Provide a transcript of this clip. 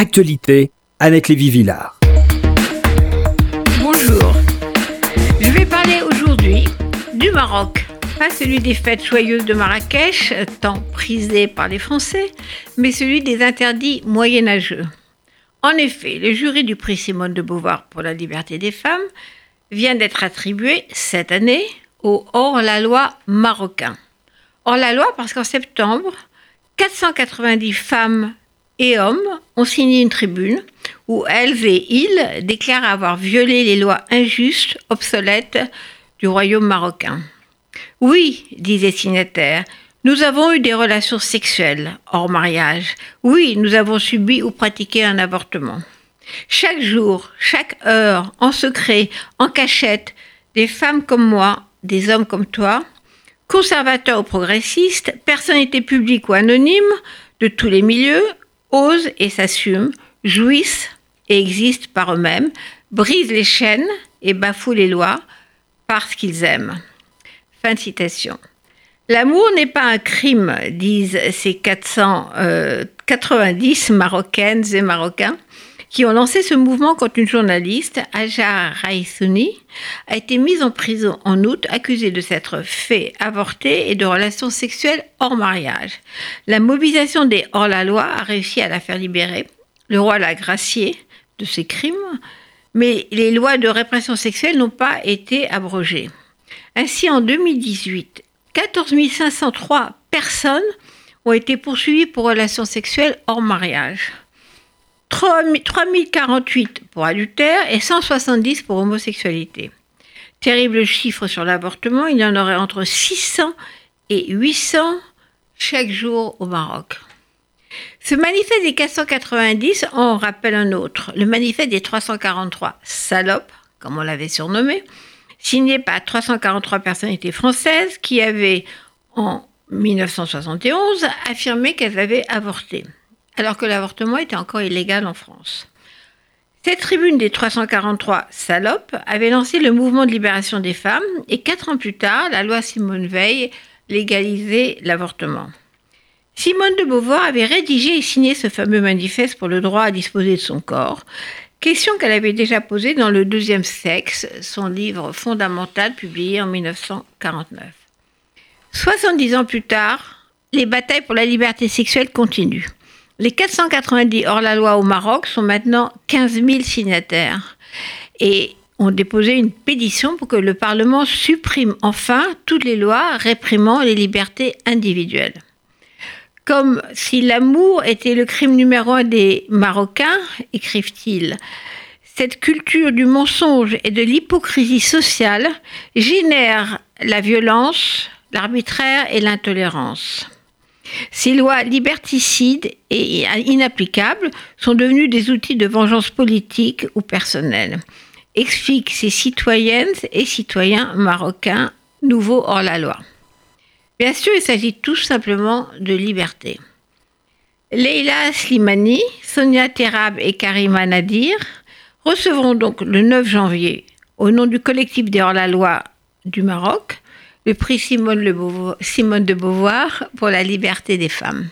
Actualité, Annette Lévy-Villard. Bonjour. Je vais parler aujourd'hui du Maroc. Pas celui des fêtes joyeuses de Marrakech, tant prisé par les Français, mais celui des interdits moyenâgeux. En effet, le jury du prix Simone de Beauvoir pour la liberté des femmes vient d'être attribué cette année au hors-la-loi marocain. Hors-la-loi parce qu'en septembre, 490 femmes et hommes ont signé une tribune où elles et ils déclarent avoir violé les lois injustes, obsolètes du royaume marocain. Oui, disaient signataires, nous avons eu des relations sexuelles hors mariage. Oui, nous avons subi ou pratiqué un avortement. Chaque jour, chaque heure, en secret, en cachette, des femmes comme moi, des hommes comme toi, conservateurs ou progressistes, personnalités publiques ou anonymes, de tous les milieux, osent et s'assument, jouissent et existent par eux-mêmes, brisent les chaînes et bafouent les lois parce qu'ils aiment. Fin de citation. L'amour n'est pas un crime, disent ces 490 Marocaines et Marocains qui ont lancé ce mouvement contre une journaliste, Aja Raissouni, a été mise en prison en août, accusée de s'être fait avorter et de relations sexuelles hors mariage. La mobilisation des hors-la-loi a réussi à la faire libérer. Le roi l'a graciée de ses crimes, mais les lois de répression sexuelle n'ont pas été abrogées. Ainsi, en 2018, 14 503 personnes ont été poursuivies pour relations sexuelles hors mariage. 3048 pour adultère et 170 pour homosexualité. Terrible chiffre sur l'avortement, il y en aurait entre 600 et 800 chaque jour au Maroc. Ce manifeste des 490 en rappelle un autre, le manifeste des 343 salopes, comme on l'avait surnommé, signé par 343 personnalités françaises qui avaient, en 1971, affirmé qu'elles avaient avorté alors que l'avortement était encore illégal en France. Cette tribune des 343 salopes avait lancé le mouvement de libération des femmes et quatre ans plus tard, la loi Simone Veil légalisait l'avortement. Simone de Beauvoir avait rédigé et signé ce fameux manifeste pour le droit à disposer de son corps, question qu'elle avait déjà posée dans Le deuxième sexe, son livre fondamental publié en 1949. 70 ans plus tard, les batailles pour la liberté sexuelle continuent. Les 490 hors-la-loi au Maroc sont maintenant 15 000 signataires et ont déposé une pétition pour que le Parlement supprime enfin toutes les lois réprimant les libertés individuelles. Comme si l'amour était le crime numéro un des Marocains, écrivent-ils, cette culture du mensonge et de l'hypocrisie sociale génère la violence, l'arbitraire et l'intolérance. Ces lois liberticides et inapplicables sont devenues des outils de vengeance politique ou personnelle, expliquent ces citoyennes et citoyens marocains nouveaux hors la loi. Bien sûr, il s'agit tout simplement de liberté. Leila Slimani, Sonia Terab et Karima Nadir recevront donc le 9 janvier, au nom du collectif des hors-la-loi du Maroc, le prix Simone, de Beauvoir pour la liberté des femmes.